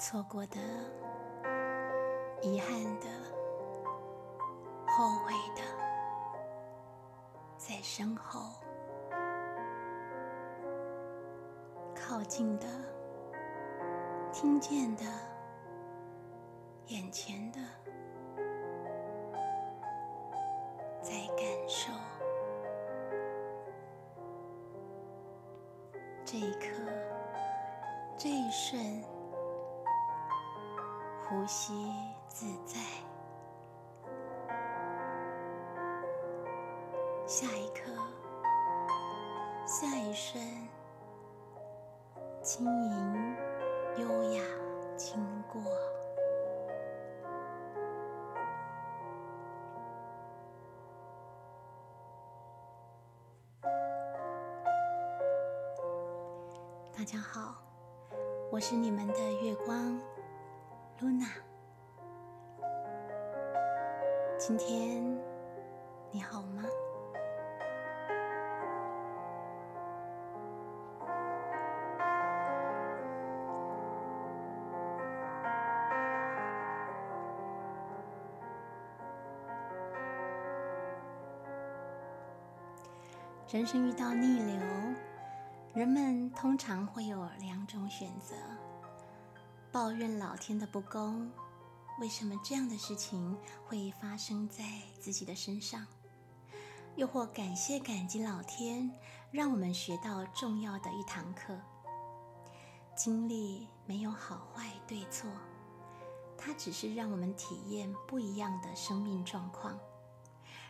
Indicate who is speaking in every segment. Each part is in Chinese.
Speaker 1: 错过的、遗憾的、后悔的，在身后；靠近的、听见的、眼前的，盈优雅经过。大家好。我是你们的月光，Luna。今天你好吗？人生遇到逆流。人们通常会有两种选择：抱怨老天的不公，为什么这样的事情会发生在自己的身上；又或感谢感激老天，让我们学到重要的一堂课。经历没有好坏对错，它只是让我们体验不一样的生命状况，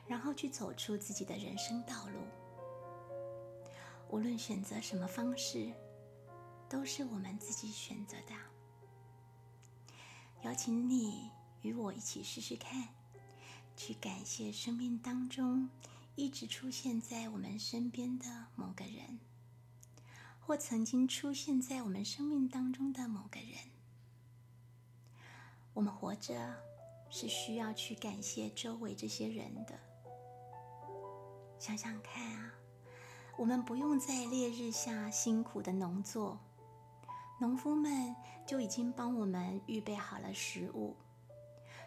Speaker 1: 然后去走出自己的人生道路。无论选择什么方式，都是我们自己选择的。邀请你与我一起试试看，去感谢生命当中一直出现在我们身边的某个人，或曾经出现在我们生命当中的某个人。我们活着是需要去感谢周围这些人的。想想看啊。我们不用在烈日下辛苦的农作，农夫们就已经帮我们预备好了食物，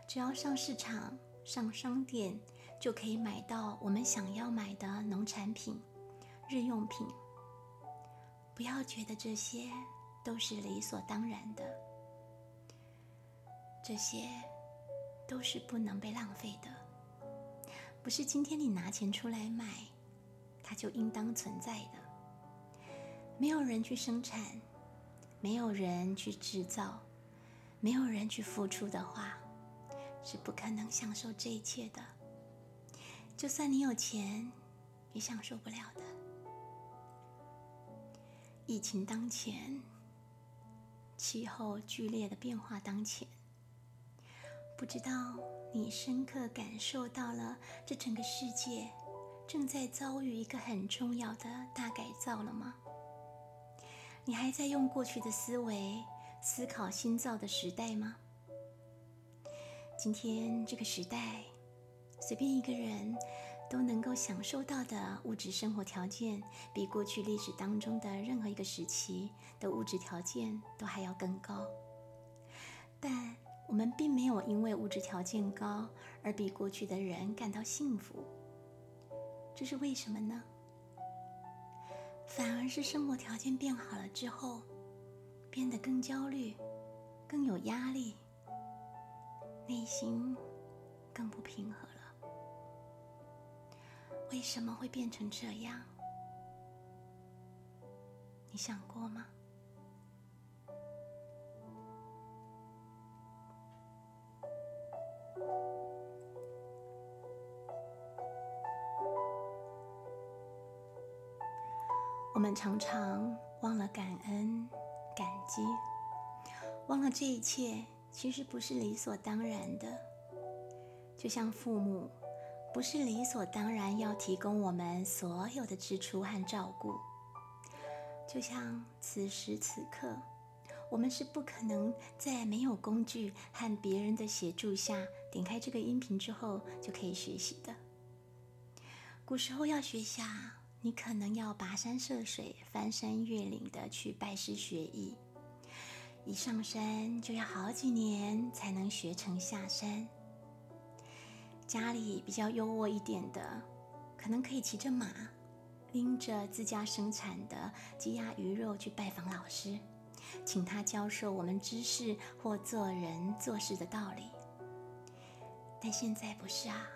Speaker 1: 只要上市场、上商店，就可以买到我们想要买的农产品、日用品。不要觉得这些都是理所当然的，这些都是不能被浪费的，不是今天你拿钱出来买。它就应当存在的。没有人去生产，没有人去制造，没有人去付出的话，是不可能享受这一切的。就算你有钱，也享受不了的。疫情当前，气候剧烈的变化当前，不知道你深刻感受到了这整个世界。正在遭遇一个很重要的大改造了吗？你还在用过去的思维思考新造的时代吗？今天这个时代，随便一个人都能够享受到的物质生活条件，比过去历史当中的任何一个时期的物质条件都还要更高。但我们并没有因为物质条件高而比过去的人感到幸福。这是为什么呢？反而是生活条件变好了之后，变得更焦虑、更有压力，内心更不平和了。为什么会变成这样？你想过吗？我们常常忘了感恩、感激，忘了这一切其实不是理所当然的。就像父母不是理所当然要提供我们所有的支出和照顾，就像此时此刻，我们是不可能在没有工具和别人的协助下点开这个音频之后就可以学习的。古时候要学下。你可能要跋山涉水、翻山越岭的去拜师学艺，一上山就要好几年才能学成下山。家里比较优渥一点的，可能可以骑着马，拎着自家生产的鸡鸭鱼肉去拜访老师，请他教授我们知识或做人做事的道理。但现在不是啊，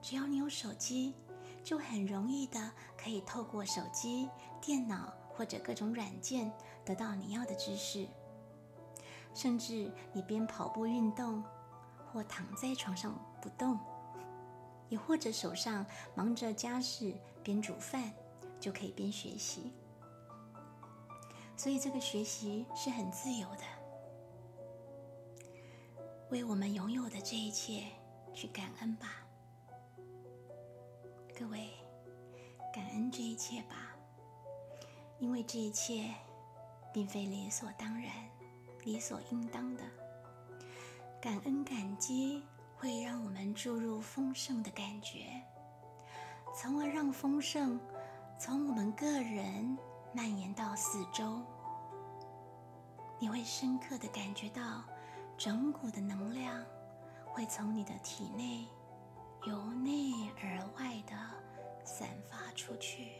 Speaker 1: 只要你有手机，就很容易的可以透过手机、电脑或者各种软件得到你要的知识。甚至你边跑步运动，或躺在床上不动。也或者手上忙着家事，边煮饭就可以边学习，所以这个学习是很自由的。为我们拥有的这一切去感恩吧，各位，感恩这一切吧，因为这一切并非理所当然、理所应当的，感恩感激。会让我们注入丰盛的感觉，从而让丰盛从我们个人蔓延到四周。你会深刻的感觉到整股的能量会从你的体内由内而外的散发出去。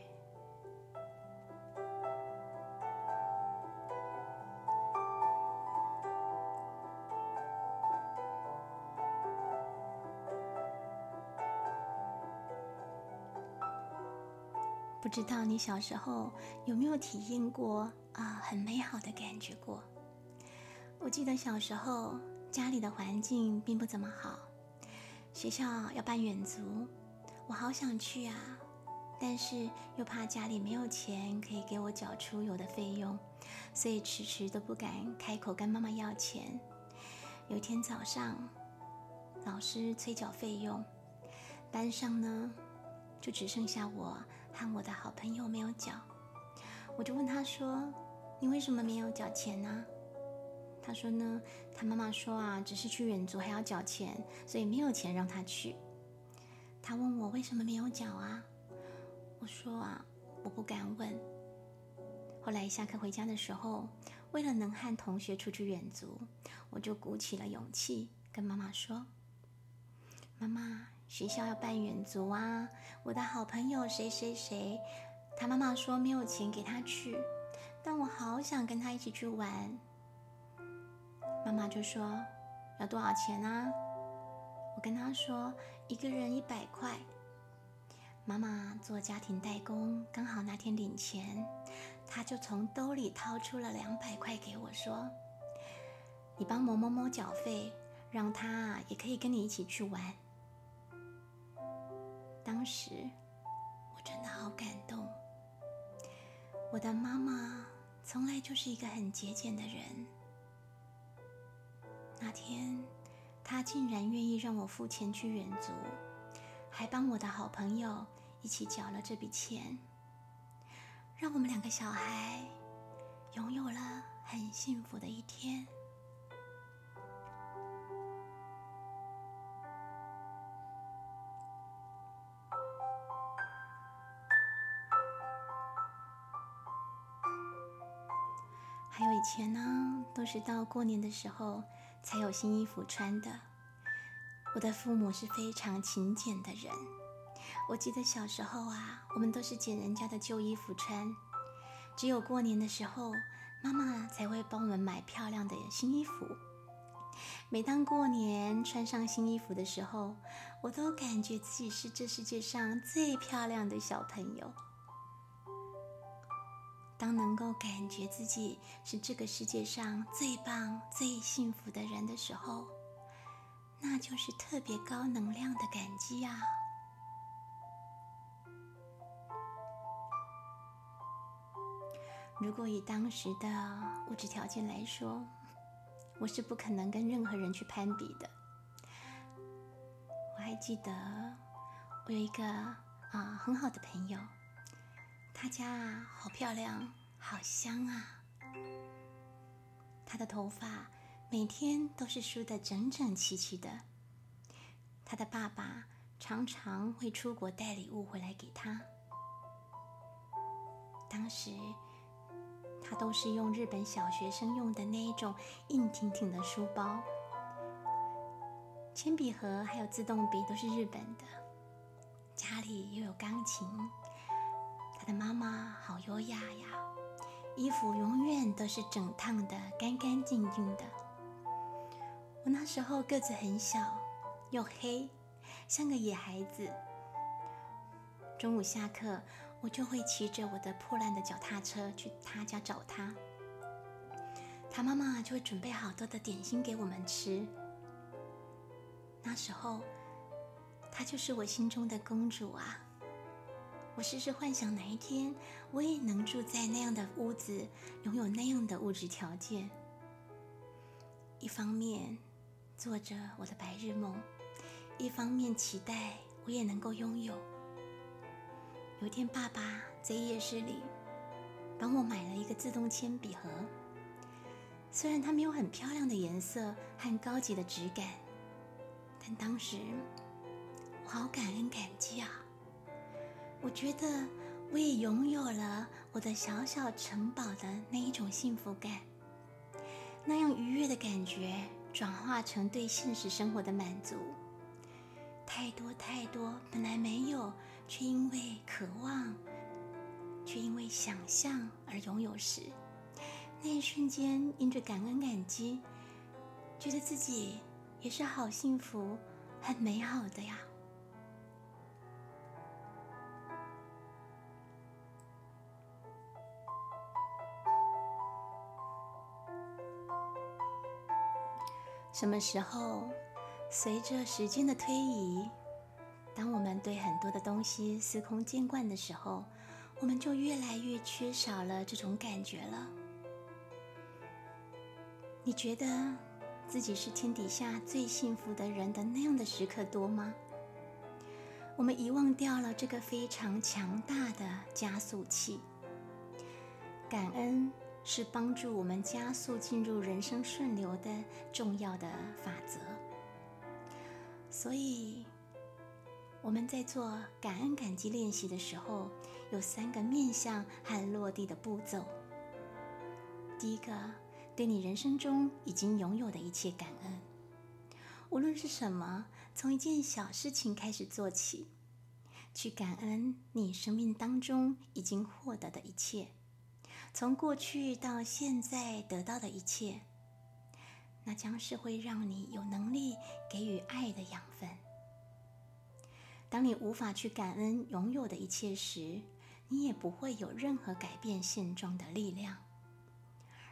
Speaker 1: 不知道你小时候有没有体验过啊很美好的感觉过？我记得小时候家里的环境并不怎么好，学校要办远足，我好想去啊，但是又怕家里没有钱可以给我缴出游的费用，所以迟迟都不敢开口跟妈妈要钱。有一天早上，老师催缴费用，班上呢就只剩下我。和我的好朋友没有缴，我就问他说：“你为什么没有缴钱呢？”他说呢：“他妈妈说啊，只是去远足还要缴钱，所以没有钱让他去。”他问我为什么没有缴啊？我说啊，我不敢问。后来下课回家的时候，为了能和同学出去远足，我就鼓起了勇气跟妈妈说：“妈妈。”学校要办远足啊！我的好朋友谁谁谁，他妈妈说没有钱给他去，但我好想跟他一起去玩。妈妈就说要多少钱啊？我跟他说一个人一百块。妈妈做家庭代工，刚好那天领钱，他就从兜里掏出了两百块给我，说：“你帮某某某缴费，让他也可以跟你一起去玩。”当时我真的好感动。我的妈妈从来就是一个很节俭的人。那天，他竟然愿意让我付钱去远足，还帮我的好朋友一起缴了这笔钱，让我们两个小孩拥有了很幸福的一天。还有以前呢，都是到过年的时候才有新衣服穿的。我的父母是非常勤俭的人，我记得小时候啊，我们都是捡人家的旧衣服穿，只有过年的时候，妈妈才会帮我们买漂亮的新衣服。每当过年穿上新衣服的时候，我都感觉自己是这世界上最漂亮的小朋友。当能够感觉自己是这个世界上最棒、最幸福的人的时候，那就是特别高能量的感激啊！如果以当时的物质条件来说，我是不可能跟任何人去攀比的。我还记得，我有一个啊很好的朋友。她家啊，好漂亮，好香啊！她的头发每天都是梳得整整齐齐的。她的爸爸常常会出国带礼物回来给她。当时，它都是用日本小学生用的那一种硬挺挺的书包。铅笔盒还有自动笔都是日本的。家里又有钢琴，的妈妈好优雅呀，衣服永远都是整烫的，干干净净的。我那时候个子很小，又黑，像个野孩子。中午下课，我就会骑着我的破烂的脚踏车去他家找他。他妈妈就会准备好多的点心给我们吃。那时候，她就是我心中的公主啊！我时时幻想哪一天我也能住在那样的屋子，拥有那样的物质条件。一方面做着我的白日梦，一方面期待我也能够拥有。有一天，爸爸在夜市里帮我买了一个自动铅笔盒。虽然它没有很漂亮的颜色和高级的质感，但当时我好感恩感激啊！我觉得我也拥有了我的小小城堡的那一种幸福感，那样愉悦的感觉转化成对现实生活的满足。太多太多本来没有。却因为渴望，却因为想象而拥有时，那一瞬间，因着感恩感激，觉得自己也是好幸福、很美好的呀。什么时候，随着时间的推移？当我们对很多的东西司空见惯的时候，我们就越来越缺少了这种感觉了。你觉得自己是天底下最幸福的人的那样的时刻多吗？我们遗忘掉了这个非常强大的加速器。感恩是帮助我们加速进入人生顺流的重要的法则。所以。我们在做感恩感激练习的时候，有三个面向和落地的步骤。第一个，对你人生中已经拥有的一切感恩，无论是什么，从一件小事情开始做起，去感恩你生命当中已经获得的一切，从过去到现在得到的一切，那将是会让你有能力给予爱的养分。当你无法去感恩拥有的一切时，你也不会有任何改变现状的力量。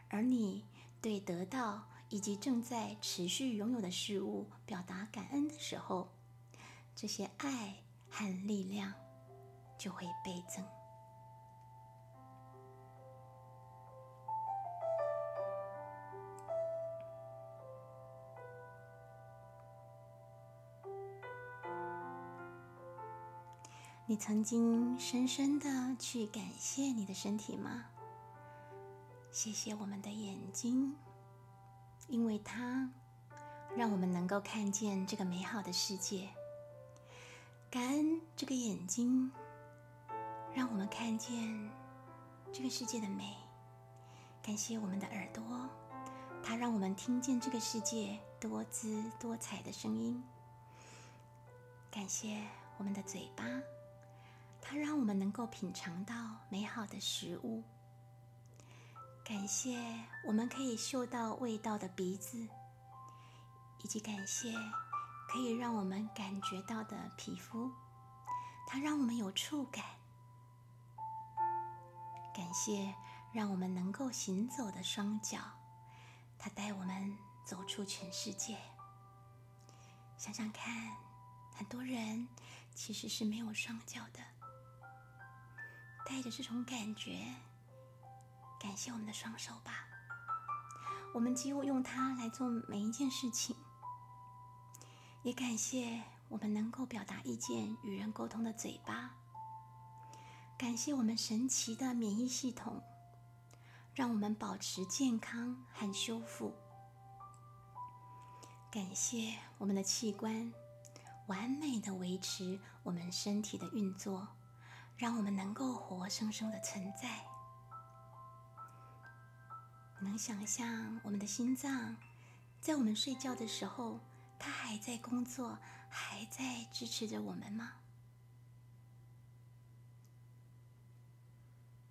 Speaker 1: 而你对得到以及正在持续拥有的事物表达感恩的时候，这些爱和力量就会倍增。你曾经深深的去感谢你的身体吗？谢谢我们的眼睛，因为它让我们能够看见这个美好的世界。感恩这个眼睛，让我们看见这个世界的美。感谢我们的耳朵，它让我们听见这个世界多姿多彩的声音。感谢我们的嘴巴。它让我们能够品尝到美好的食物。感谢我们可以嗅到味道的鼻子，以及感谢可以让我们感觉到的皮肤。它让我们有触感。感谢让我们能够行走的双脚，它带我们走出全世界。想想看，很多人其实是没有双脚的。带着这种感觉，感谢我们的双手吧。我们几乎用它来做每一件事情，也感谢我们能够表达意见、与人沟通的嘴巴。感谢我们神奇的免疫系统，让我们保持健康和修复。感谢我们的器官，完美的维持我们身体的运作。让我们能够活生生的存在。能想象我们的心脏在我们睡觉的时候，它还在工作，还在支持着我们吗？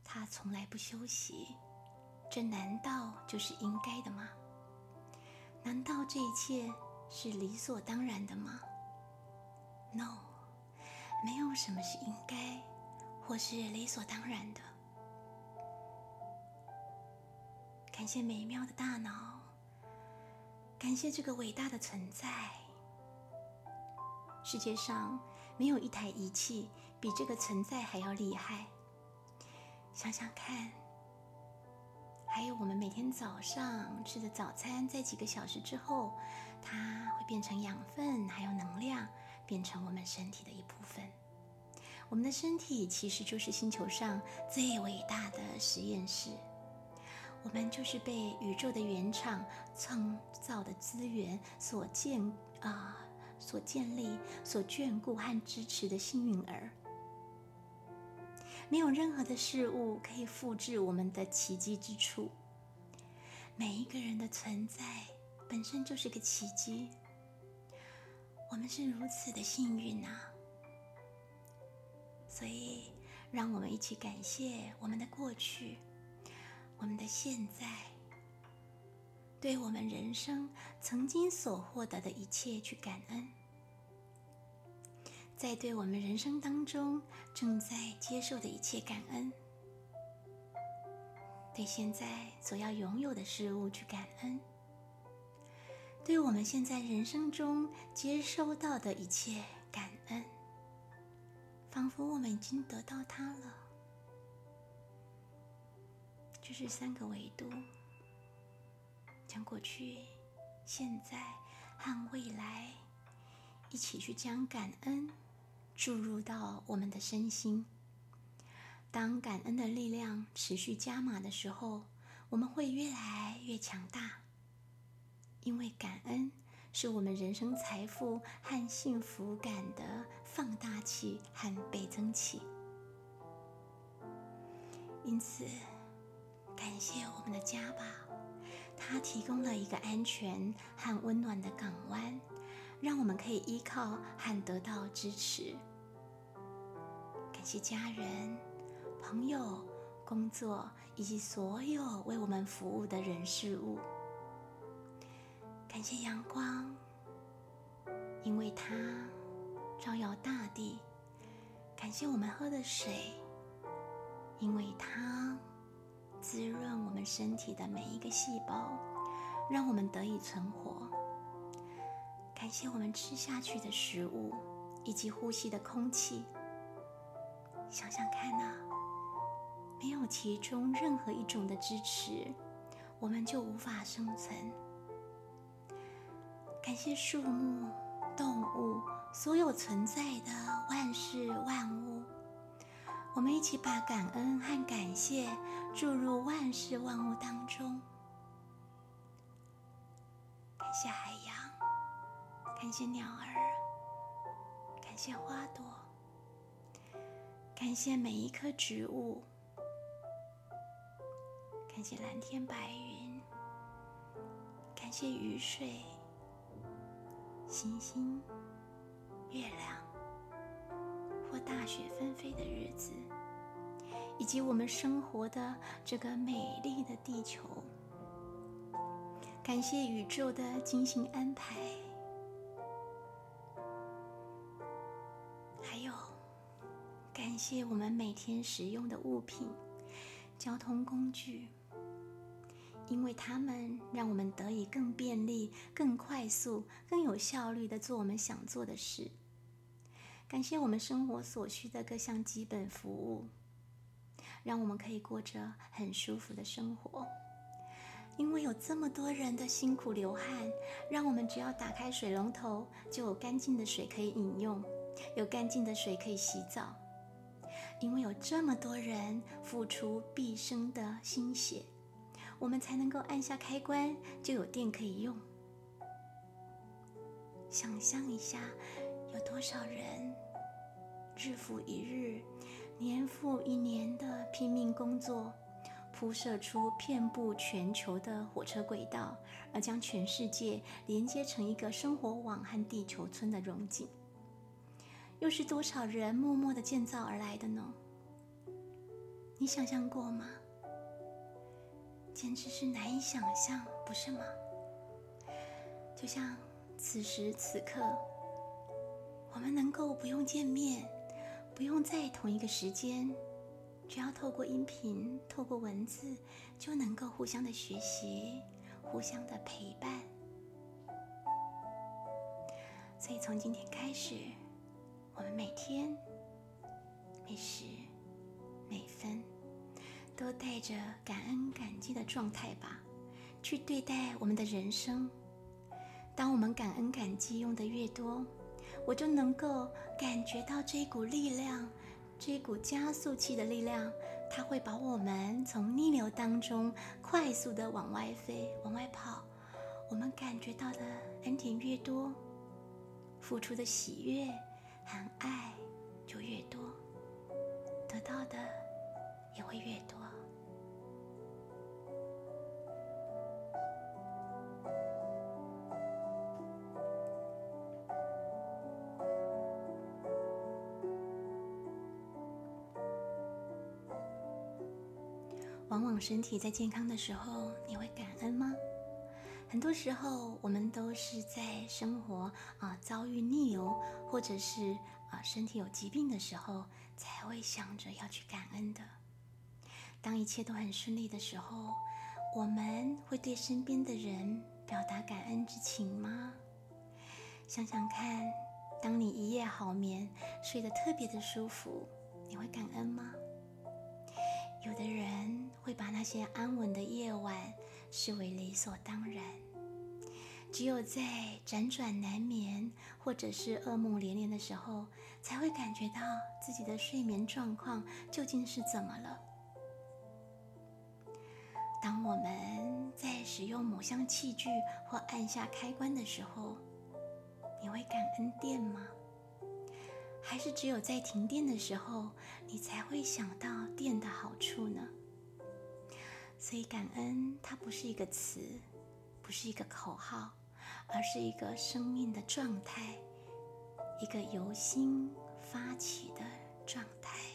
Speaker 1: 它从来不休息，这难道就是应该的吗？难道这一切是理所当然的吗？No，没有什么是应该或是理所当然的。感谢美妙的大脑，感谢这个伟大的存在。世界上没有一台仪器比这个存在还要厉害。想想看，还有我们每天早上吃的早餐，在几个小时之后，它会变成养分，还有能量，变成我们身体的一部分。我们的身体其实就是星球上最伟大的实验室。我们就是被宇宙的原厂创造的资源所建啊，所建立、所眷顾和支持的幸运儿。没有任何的事物可以复制我们的奇迹之处。每一个人的存在本身就是个奇迹。我们是如此的幸运啊！所以，让我们一起感谢我们的过去。我们的现在，对我们人生曾经所获得的一切去感恩，在对我们人生当中正在接受的一切感恩，对现在所要拥有的事物去感恩，对我们现在人生中接收到的一切感恩，仿佛我们已经得到它了。就是三个维度，将过去、现在和未来一起去将感恩注入到我们的身心。当感恩的力量持续加码的时候，我们会越来越强大。因为感恩是我们人生财富和幸福感的放大器和倍增器，因此。感谢我们的家吧，它提供了一个安全和温暖的港湾，让我们可以依靠和得到支持。感谢家人、朋友、工作以及所有为我们服务的人事物。感谢阳光，因为它照耀大地。感谢我们喝的水，因为它。滋润我们身体的每一个细胞，让我们得以存活。感谢我们吃下去的食物以及呼吸的空气。想想看呐，没有其中任何一种的支持，我们就无法生存。感谢树木、动物，所有存在的万事万物。我们一起把感恩和感谢注入万事万物当中。感谢海洋，感谢鸟儿，感谢花朵，感谢每一棵植物，感谢蓝天白云，感谢雨水、星星、月亮。或大雪纷飞的日子，以及我们生活的这个美丽的地球，感谢宇宙的精心安排，还有感谢我们每天使用的物品、交通工具，因为它们让我们得以更便利、更快速、更有效率的做我们想做的事。感谢我们生活所需的各项基本服务，让我们可以过着很舒服的生活。因为有这么多人的辛苦流汗，让我们只要打开水龙头，就有干净的水可以饮用，有干净的水可以洗澡。因为有这么多人付出毕生的心血，我们才能够按下开关就有电可以用。想象一下。有多少人日复一日、年复一年的拼命工作，铺设出遍布全球的火车轨道，而将全世界连接成一个生活网和地球村的融景。又是多少人默默的建造而来的呢？你想象过吗？简直是难以想象，不是吗？就像此时此刻，我们能够不用见面，不用在同一个时间，只要透过音频、透过文字，就能够互相的学习，互相的陪伴。所以从今天开始，我们每天、每时、每分，都带着感恩感激的状态吧，去对待我们的人生。当我们感恩感激用的越多，我就能够感觉到这一股力量，这一股加速器的力量，它会把我们从逆流当中快速的往外飞、往外跑。我们感觉到的恩典越多，付出的喜悦和爱就越多，得到的也会越多。往往身体在健康的时候，你会感恩吗？很多时候，我们都是在生活啊遭遇逆流，或者是啊身体有疾病的时候，才会想着要去感恩的。当一切都很顺利的时候，我们会对身边的人表达感恩之情吗？想想看，当你一夜好眠，睡得特别的舒服，你会感恩吗？有的人会把那些安稳的夜晚视为理所当然，只有在辗转难眠或者是噩梦连连的时候，才会感觉到自己的睡眠状况究竟是怎么了。当我们在使用某项器具或按下开关的时候，你会感恩电吗？还是只有在停电的时候，你才会想到电的好处呢？所以感恩它不是一个词，不是一个口号，而是一个生命的状态，一个由心发起的状态。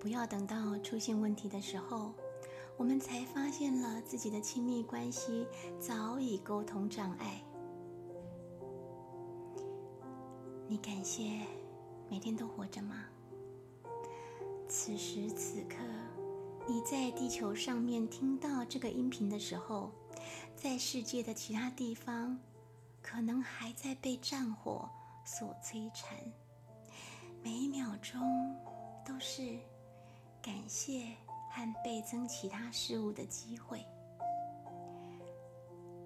Speaker 1: 不要等到出现问题的时候，我们才发现了自己的亲密关系早已沟通障碍。你感谢每天都活着吗？此时此刻，你在地球上面听到这个音频的时候，在世界的其他地方，可能还在被战火所摧残。每一秒钟都是。感谢和倍增其他事物的机会，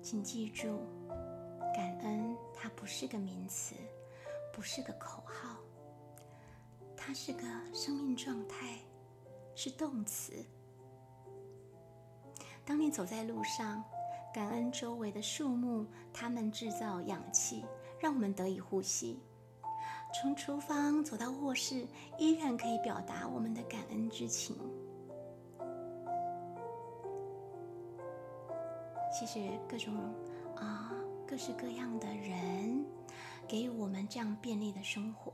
Speaker 1: 请记住，感恩它不是个名词，不是个口号，它是个生命状态，是动词。当你走在路上，感恩周围的树木，它们制造氧气，让我们得以呼吸。从厨房走到卧室，依然可以表达我们的感恩之情。谢谢各种啊各式各样的人给予我们这样便利的生活。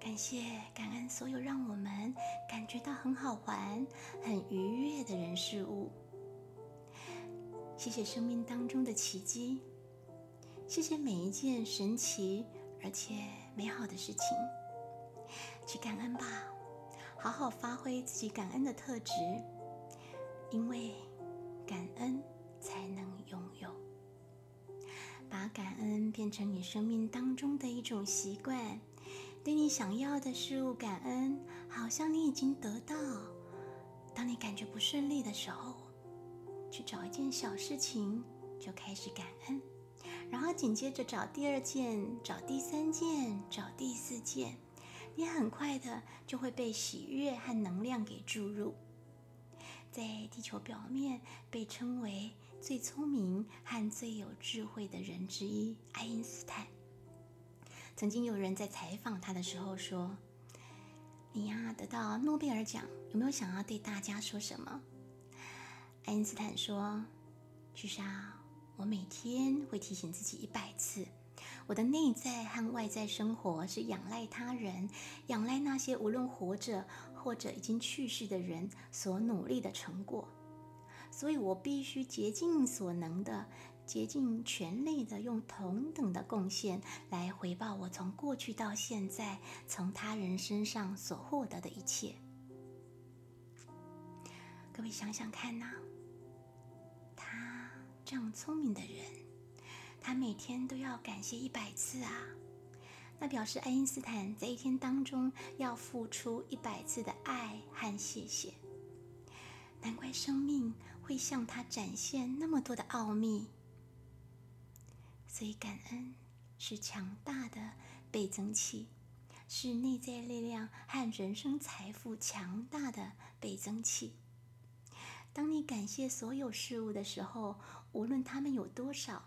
Speaker 1: 感谢感恩所有让我们感觉到很好玩、很愉悦的人事物。谢谢生命当中的奇迹。谢谢每一件神奇而且。美好的事情，去感恩吧，好好发挥自己感恩的特质，因为感恩才能拥有。把感恩变成你生命当中的一种习惯，对你想要的事物感恩，好像你已经得到。当你感觉不顺利的时候，去找一件小事情，就开始感恩。然后紧接着找第二件，找第三件，找第四件，你很快的就会被喜悦和能量给注入。在地球表面被称为最聪明和最有智慧的人之一——爱因斯坦。曾经有人在采访他的时候说：“你呀，得到诺贝尔奖，有没有想要对大家说什么？”爱因斯坦说：“其实啊，我每天会提醒自己一百次。”我的内在和外在生活是仰赖他人，仰赖那些无论活着或者已经去世的人所努力的成果，所以我必须竭尽所能的、竭尽全力的用同等的贡献来回报我从过去到现在从他人身上所获得的一切。各位想想看呐，这样聪明的人。他每天都要感谢一百次啊，那表示爱因斯坦在一天当中要付出一百次的爱和谢谢。难怪生命会向他展现那么多的奥秘。所以感恩是强大的倍增器，是内在力量和人生财富强大的倍增器。当你感谢所有事物的时候，无论它们有多少。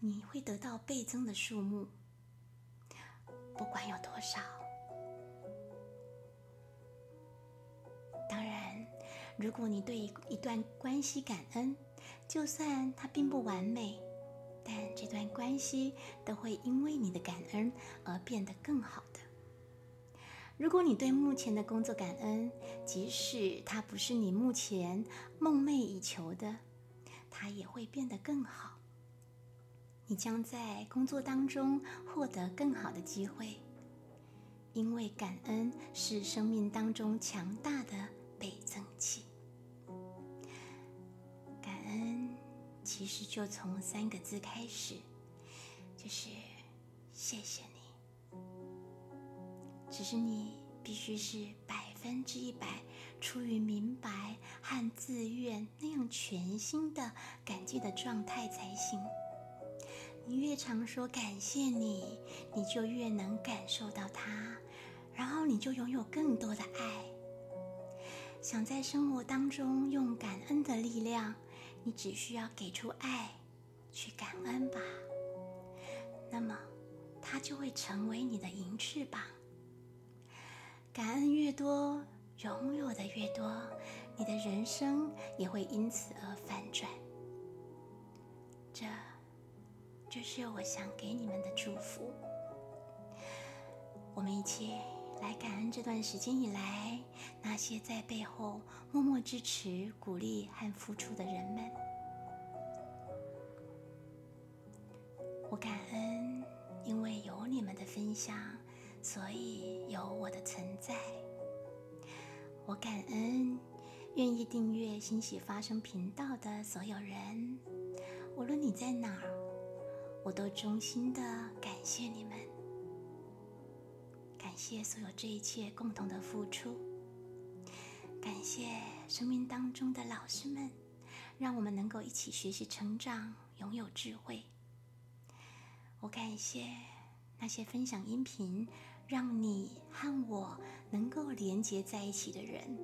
Speaker 1: 你会得到倍增的数目，不管有多少。当然，如果你对一段关系感恩，就算它并不完美，但这段关系都会因为你的感恩而变得更好。如果你对目前的工作感恩，即使它不是你目前梦寐以求的，它也会变得更好。你将在工作当中获得更好的机会，因为感恩是生命当中强大的倍增器。感恩其实就从三个字开始，就是谢谢。只是你必须是百分之一百出于明白和自愿那样全新的感激的状态才行。你越常说感谢你，你就越能感受到它，然后你就拥有更多的爱。想在生活当中用感恩的力量，你只需要给出爱，去感恩吧。那么，它就会成为你的银翅膀。感恩越多，拥有的越多，你的人生也会因此而反转。这。就是我想给你们的祝福。我们一起来感恩这段时间以来那些在背后默默支持、鼓励和付出的人们。我感恩，因为有你们的分享，所以有我的存在。我感恩，愿意订阅“欣喜发生”频道的所有人，无论你在哪儿。我都衷心的感谢你们，感谢所有这一切共同的付出，感谢生命当中的老师们，让我们能够一起学习成长，拥有智慧。我感谢那些分享音频，让你和我能够连接在一起的人。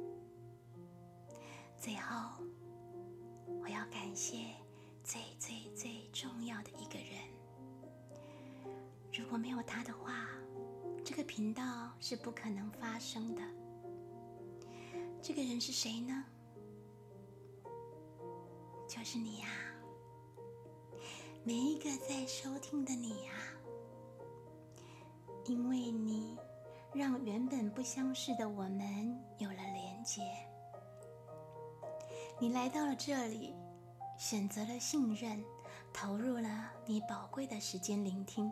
Speaker 1: 最后，我要感谢最最最重要的一个人。如果没有他的话，这个频道是不可能发生的。这个人是谁呢？就是你呀，每一个在收听的你呀，因为你让原本不相识的我们有了连结。你来到了这里，选择了信任，投入了你宝贵的时间聆听。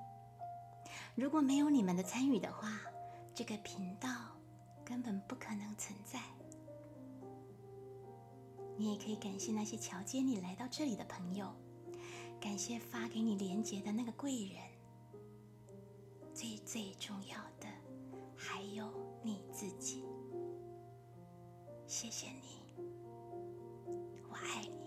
Speaker 1: 如果没有你们的参与的话，这个频道根本不可能存在。你也可以感谢那些桥接你来到这里的朋友，感谢发给你连接的那个贵人。最最重要的还有你自己。谢谢你，我爱你。